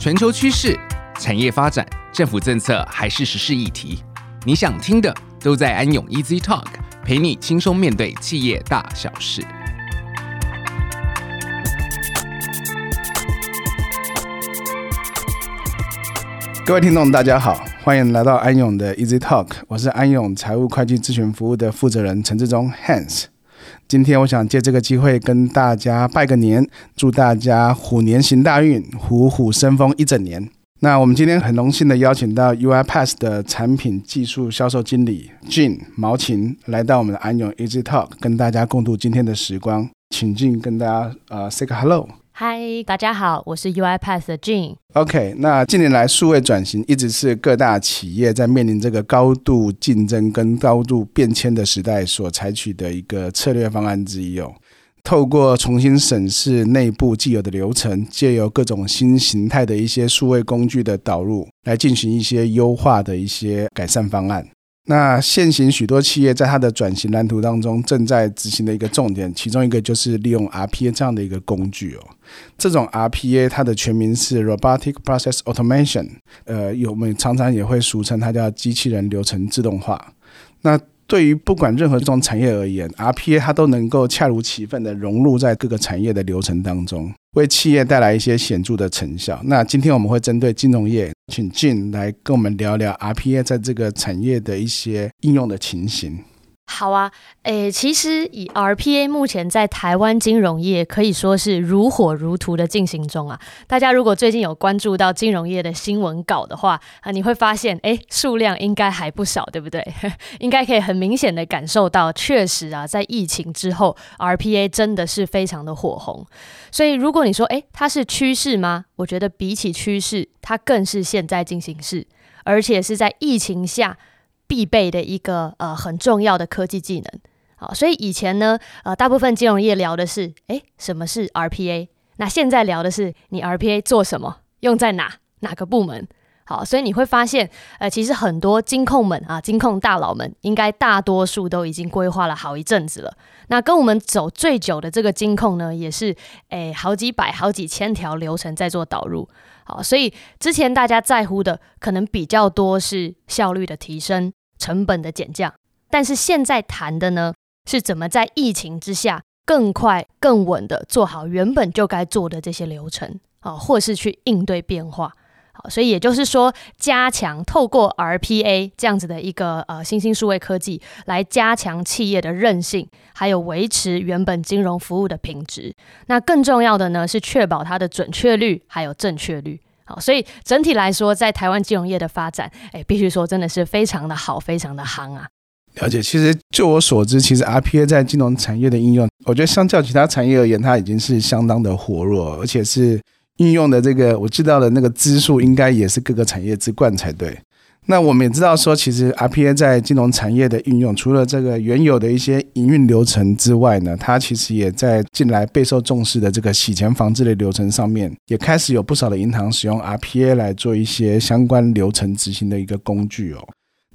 全球趋势、产业发展、政府政策还是时事议题，你想听的都在安永 Easy Talk，陪你轻松面对企业大小事。各位听众，大家好，欢迎来到安永的 Easy Talk，我是安永财务会计咨询服务的负责人陈志忠 Hans。今天我想借这个机会跟大家拜个年，祝大家虎年行大运，虎虎生风一整年。那我们今天很荣幸的邀请到 UiPath 的产品技术销售经理 Jin 毛琴来到我们的安永 Easy Talk，跟大家共度今天的时光。请进跟大家呃 say 个 hello。嗨，大家好，我是 UiPath 的 Jean。OK，那近年来数位转型一直是各大企业在面临这个高度竞争跟高度变迁的时代所采取的一个策略方案之一哦。透过重新审视内部既有的流程，借由各种新形态的一些数位工具的导入，来进行一些优化的一些改善方案。那现行许多企业在它的转型蓝图当中正在执行的一个重点，其中一个就是利用 RPA 这样的一个工具哦。这种 RPA 它的全名是 Robotic Process Automation，呃，有我们常常也会俗称它叫机器人流程自动化。那对于不管任何一种产业而言，RPA 它都能够恰如其分的融入在各个产业的流程当中，为企业带来一些显著的成效。那今天我们会针对金融业，请进来跟我们聊聊 RPA 在这个产业的一些应用的情形。好啊，诶，其实以 RPA 目前在台湾金融业可以说是如火如荼的进行中啊。大家如果最近有关注到金融业的新闻稿的话啊，你会发现，诶，数量应该还不少，对不对？应该可以很明显的感受到，确实啊，在疫情之后，RPA 真的是非常的火红。所以如果你说，诶，它是趋势吗？我觉得比起趋势，它更是现在进行式，而且是在疫情下。必备的一个呃很重要的科技技能，好，所以以前呢，呃，大部分金融业聊的是，诶，什么是 RPA？那现在聊的是，你 RPA 做什么？用在哪？哪个部门？好，所以你会发现，呃，其实很多金控们啊，金控大佬们，应该大多数都已经规划了好一阵子了。那跟我们走最久的这个金控呢，也是，诶，好几百、好几千条流程在做导入。好，所以之前大家在乎的，可能比较多是效率的提升。成本的减降，但是现在谈的呢，是怎么在疫情之下更快、更稳的做好原本就该做的这些流程啊，或是去应对变化。好，所以也就是说，加强透过 RPA 这样子的一个呃新兴数位科技，来加强企业的韧性，还有维持原本金融服务的品质。那更重要的呢，是确保它的准确率还有正确率。所以整体来说，在台湾金融业的发展，哎，必须说真的是非常的好，非常的夯啊。了解，其实就我所知，其实 RPA 在金融产业的应用，我觉得相较其他产业而言，它已经是相当的活络，而且是应用的这个我知道的那个支数，应该也是各个产业之冠才对。那我们也知道说，其实 RPA 在金融产业的应用，除了这个原有的一些营运流程之外呢，它其实也在近来备受重视的这个洗钱防治的流程上面，也开始有不少的银行使用 RPA 来做一些相关流程执行的一个工具哦。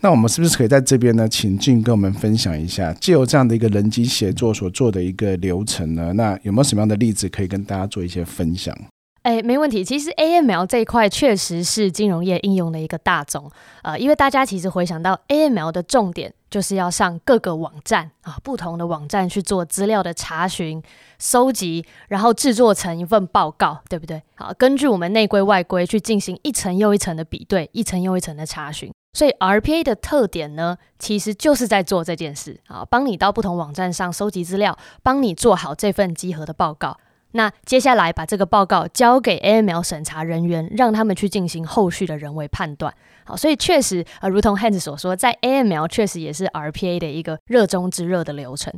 那我们是不是可以在这边呢，请 Jean 跟我们分享一下，借由这样的一个人机协作所做的一个流程呢？那有没有什么样的例子可以跟大家做一些分享？哎，没问题。其实 AML 这一块确实是金融业应用的一个大宗，呃，因为大家其实回想到 AML 的重点就是要上各个网站啊，不同的网站去做资料的查询、搜集，然后制作成一份报告，对不对？好，根据我们内规外规去进行一层又一层的比对，一层又一层的查询。所以 RPA 的特点呢，其实就是在做这件事啊，帮你到不同网站上收集资料，帮你做好这份集合的报告。那接下来把这个报告交给 AML 审查人员，让他们去进行后续的人为判断。好，所以确实，呃，如同 Hans 所说，在 AML 确实也是 RPA 的一个热中之热的流程。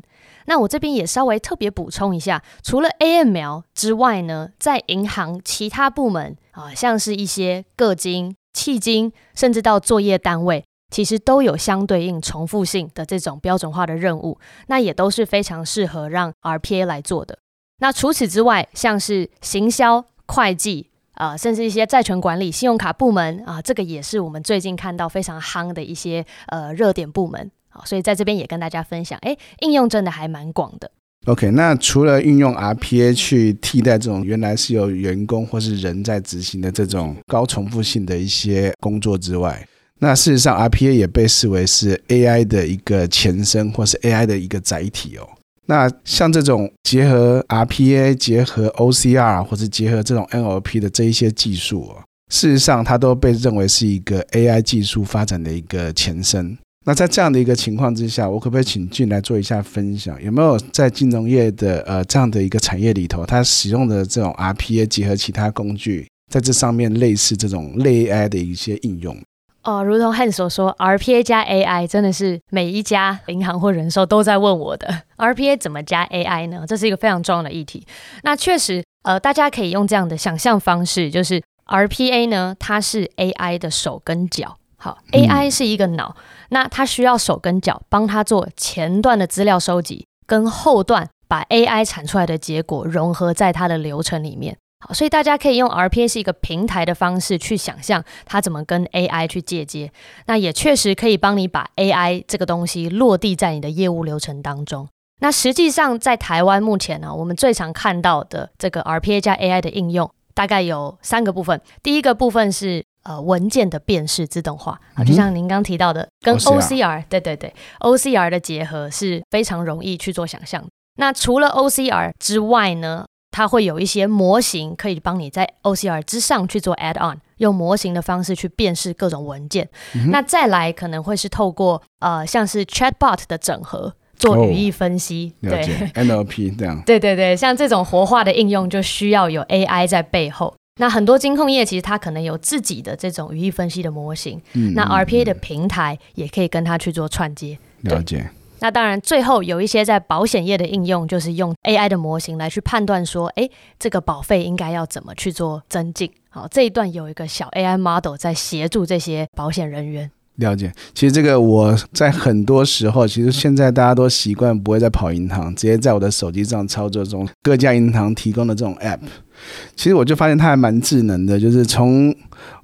那我这边也稍微特别补充一下，除了 AML 之外呢，在银行其他部门啊，像是一些个金、迄金，甚至到作业单位，其实都有相对应重复性的这种标准化的任务，那也都是非常适合让 RPA 来做的。那除此之外，像是行销、会计啊、甚至一些债权管理、信用卡部门啊、这个也是我们最近看到非常夯的一些呃热点部门啊，所以在这边也跟大家分享，哎，应用真的还蛮广的。OK，那除了运用 RPA 去替代这种原来是由员工或是人在执行的这种高重复性的一些工作之外，那事实上 RPA 也被视为是 AI 的一个前身，或是 AI 的一个载体哦。那像这种结合 RPA、结合 OCR 或者结合这种 NLP 的这一些技术哦，事实上它都被认为是一个 AI 技术发展的一个前身。那在这样的一个情况之下，我可不可以请俊来做一下分享？有没有在金融业的呃这样的一个产业里头，它使用的这种 RPA 结合其他工具，在这上面类似这种类 AI 的一些应用？哦，如同 Hans 所说，RPA 加 AI 真的是每一家银行或人寿都在问我的。RPA 怎么加 AI 呢？这是一个非常重要的议题。那确实，呃，大家可以用这样的想象方式，就是 RPA 呢，它是 AI 的手跟脚。好，AI 是一个脑，那它需要手跟脚帮它做前段的资料收集，跟后段把 AI 产出来的结果融合在它的流程里面。好，所以大家可以用 RPA 是一个平台的方式去想象它怎么跟 AI 去借接。那也确实可以帮你把 AI 这个东西落地在你的业务流程当中。那实际上在台湾目前呢，我们最常看到的这个 RPA 加 AI 的应用，大概有三个部分。第一个部分是呃文件的辨识自动化，啊，就像您刚提到的，跟 OCR，对对对，OCR 的结合是非常容易去做想象。那除了 OCR 之外呢，它会有一些模型可以帮你在 OCR 之上去做 add on，用模型的方式去辨识各种文件。嗯、那再来可能会是透过呃像是 chatbot 的整合做语义分析，哦、对 NLP 这样。对对对，像这种活化的应用就需要有 AI 在背后。那很多金控业其实它可能有自己的这种语义分析的模型，嗯、那 RPA 的平台也可以跟它去做串接。了解。那当然，最后有一些在保险业的应用，就是用 AI 的模型来去判断说，哎，这个保费应该要怎么去做增进。好，这一段有一个小 AI model 在协助这些保险人员。了解，其实这个我在很多时候，其实现在大家都习惯不会再跑银行，直接在我的手机上操作中各家银行提供的这种 app。其实我就发现它还蛮智能的，就是从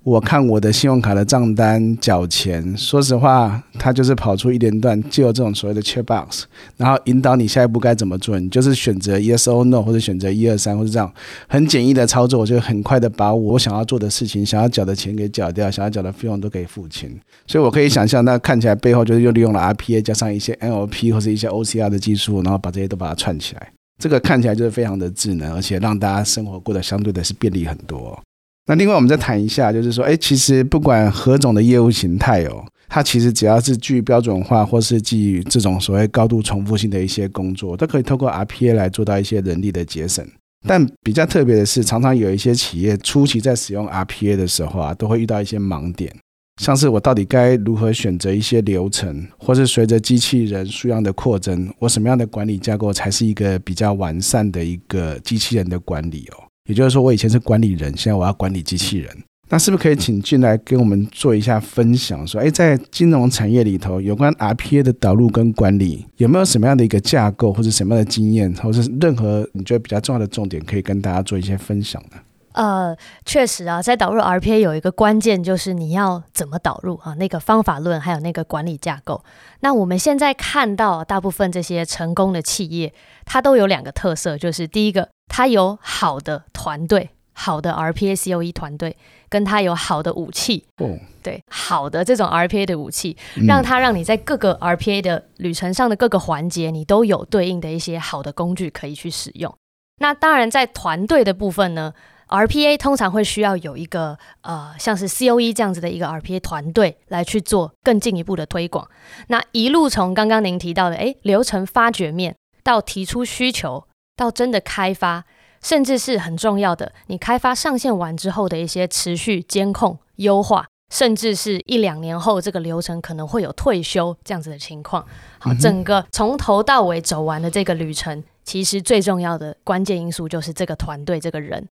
我看我的信用卡的账单缴钱，说实话，它就是跑出一连段，就有这种所谓的 checkbox，然后引导你下一步该怎么做，你就是选择 yes or no，或者选择一二三，或者这样很简易的操作，我就很快的把我想要做的事情、想要缴的钱给缴掉，想要缴的费用都可以付清。所以我可以想象，那看起来背后就是又利用了 RPA 加上一些 NLP 或者一些 OCR 的技术，然后把这些都把它串起来。这个看起来就是非常的智能，而且让大家生活过得相对的是便利很多。那另外我们再谈一下，就是说，哎，其实不管何种的业务形态哦，它其实只要是具标准化或是基于这种所谓高度重复性的一些工作，都可以透过 RPA 来做到一些人力的节省。但比较特别的是，常常有一些企业初期在使用 RPA 的时候啊，都会遇到一些盲点。像是我到底该如何选择一些流程，或是随着机器人数量的扩增，我什么样的管理架构才是一个比较完善的一个机器人的管理哦？也就是说，我以前是管理人，现在我要管理机器人，那是不是可以请进来跟我们做一下分享？说，诶，在金融产业里头，有关 RPA 的导入跟管理，有没有什么样的一个架构，或者什么样的经验，或者是任何你觉得比较重要的重点，可以跟大家做一些分享呢？呃，确实啊，在导入 RPA 有一个关键，就是你要怎么导入啊，那个方法论还有那个管理架构。那我们现在看到大部分这些成功的企业，它都有两个特色，就是第一个，它有好的团队，好的 RPA COE 团队，跟它有好的武器。哦，对，好的这种 RPA 的武器，让它让你在各个 RPA 的旅程上的各个环节，你都有对应的一些好的工具可以去使用。那当然，在团队的部分呢，RPA 通常会需要有一个呃，像是 COE 这样子的一个 RPA 团队来去做更进一步的推广。那一路从刚刚您提到的，诶，流程发掘面到提出需求，到真的开发，甚至是很重要的，你开发上线完之后的一些持续监控、优化，甚至是一两年后这个流程可能会有退休这样子的情况。好，整个从头到尾走完的这个旅程，其实最重要的关键因素就是这个团队这个人。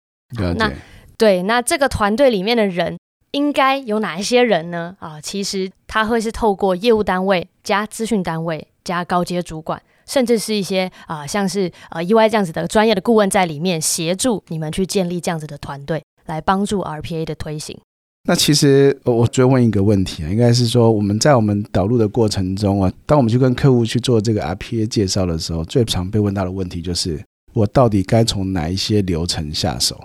那对，那这个团队里面的人应该有哪一些人呢？啊，其实他会是透过业务单位加资讯单位加高阶主管，甚至是一些啊，像是呃 EY 这样子的专业的顾问在里面协助你们去建立这样子的团队，来帮助 RPA 的推行。那其实我追问一个问题啊，应该是说我们在我们导入的过程中啊，当我们去跟客户去做这个 RPA 介绍的时候，最常被问到的问题就是，我到底该从哪一些流程下手？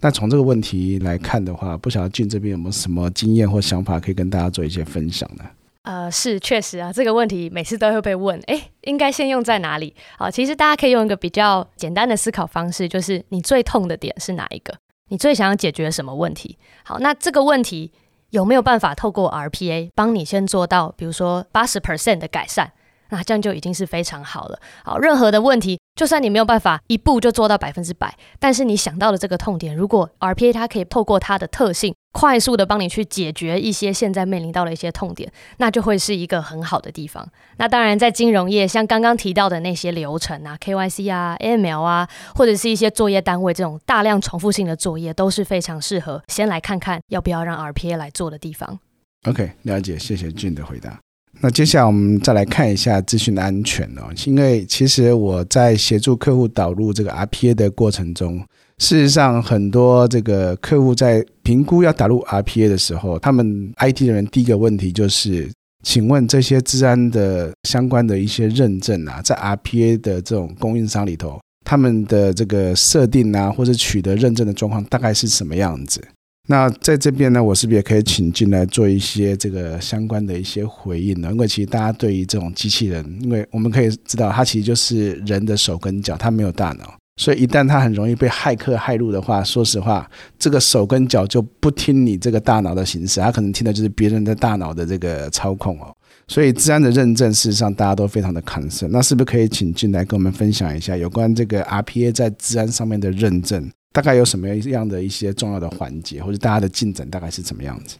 那从这个问题来看的话，不晓得俊这边有没有什么经验或想法可以跟大家做一些分享呢？呃，是确实啊，这个问题每次都会被问，诶，应该先用在哪里？好，其实大家可以用一个比较简单的思考方式，就是你最痛的点是哪一个？你最想要解决什么问题？好，那这个问题有没有办法透过 RPA 帮你先做到，比如说八十 percent 的改善？那这样就已经是非常好了。好，任何的问题，就算你没有办法一步就做到百分之百，但是你想到的这个痛点，如果 RPA 它可以透过它的特性，快速的帮你去解决一些现在面临到的一些痛点，那就会是一个很好的地方。那当然，在金融业，像刚刚提到的那些流程啊，KYC 啊，AML 啊，或者是一些作业单位这种大量重复性的作业，都是非常适合先来看看要不要让 RPA 来做的地方。OK，了解，谢谢俊的回答。那接下来我们再来看一下资讯的安全哦，因为其实我在协助客户导入这个 RPA 的过程中，事实上很多这个客户在评估要导入 RPA 的时候，他们 IT 人员第一个问题就是，请问这些治安的相关的一些认证啊，在 RPA 的这种供应商里头，他们的这个设定啊，或者取得认证的状况大概是什么样子？那在这边呢，我是不是也可以请进来做一些这个相关的一些回应呢？因为其实大家对于这种机器人，因为我们可以知道，它其实就是人的手跟脚，它没有大脑，所以一旦它很容易被骇客骇入的话，说实话，这个手跟脚就不听你这个大脑的行使，它可能听的就是别人的大脑的这个操控哦。所以治安的认证，事实上大家都非常的 concern。那是不是可以请进来跟我们分享一下有关这个 RPA 在治安上面的认证？大概有什么样的一些重要的环节，或者大家的进展大概是怎么样子？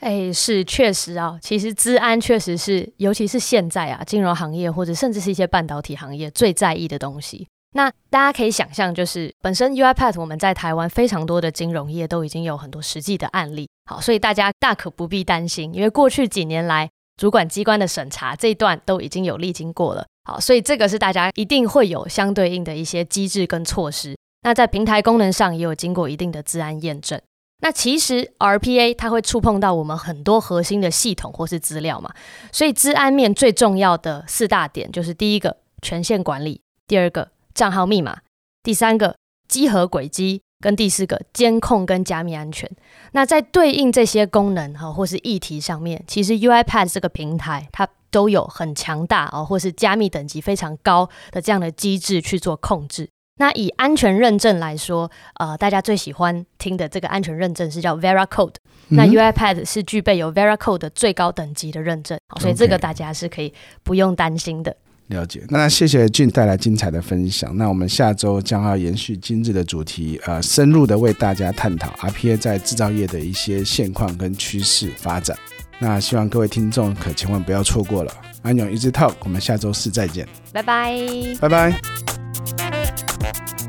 哎，是确实啊，其实资安确实是，尤其是现在啊，金融行业或者甚至是一些半导体行业最在意的东西。那大家可以想象，就是本身 UiPath 我们在台湾非常多的金融业都已经有很多实际的案例，好，所以大家大可不必担心，因为过去几年来主管机关的审查这一段都已经有历经过了，好，所以这个是大家一定会有相对应的一些机制跟措施。那在平台功能上也有经过一定的资安验证。那其实 RPA 它会触碰到我们很多核心的系统或是资料嘛，所以资安面最重要的四大点就是：第一个权限管理，第二个账号密码，第三个稽核轨迹，跟第四个监控跟加密安全。那在对应这些功能哈或是议题上面，其实 UiPath 这个平台它都有很强大哦，或是加密等级非常高的这样的机制去做控制。那以安全认证来说，呃，大家最喜欢听的这个安全认证是叫 Veracode，嗯。那 UiPath 是具备有 Veracode 的最高等级的认证，所以这个大家是可以不用担心的。了解。那谢谢俊带来精彩的分享。那我们下周将要延续今日的主题，呃，深入的为大家探讨 RPA 在制造业的一些现况跟趋势发展。那希望各位听众可千万不要错过了。安永 Easy Talk，我们下周四再见。拜拜。拜拜。Thank you.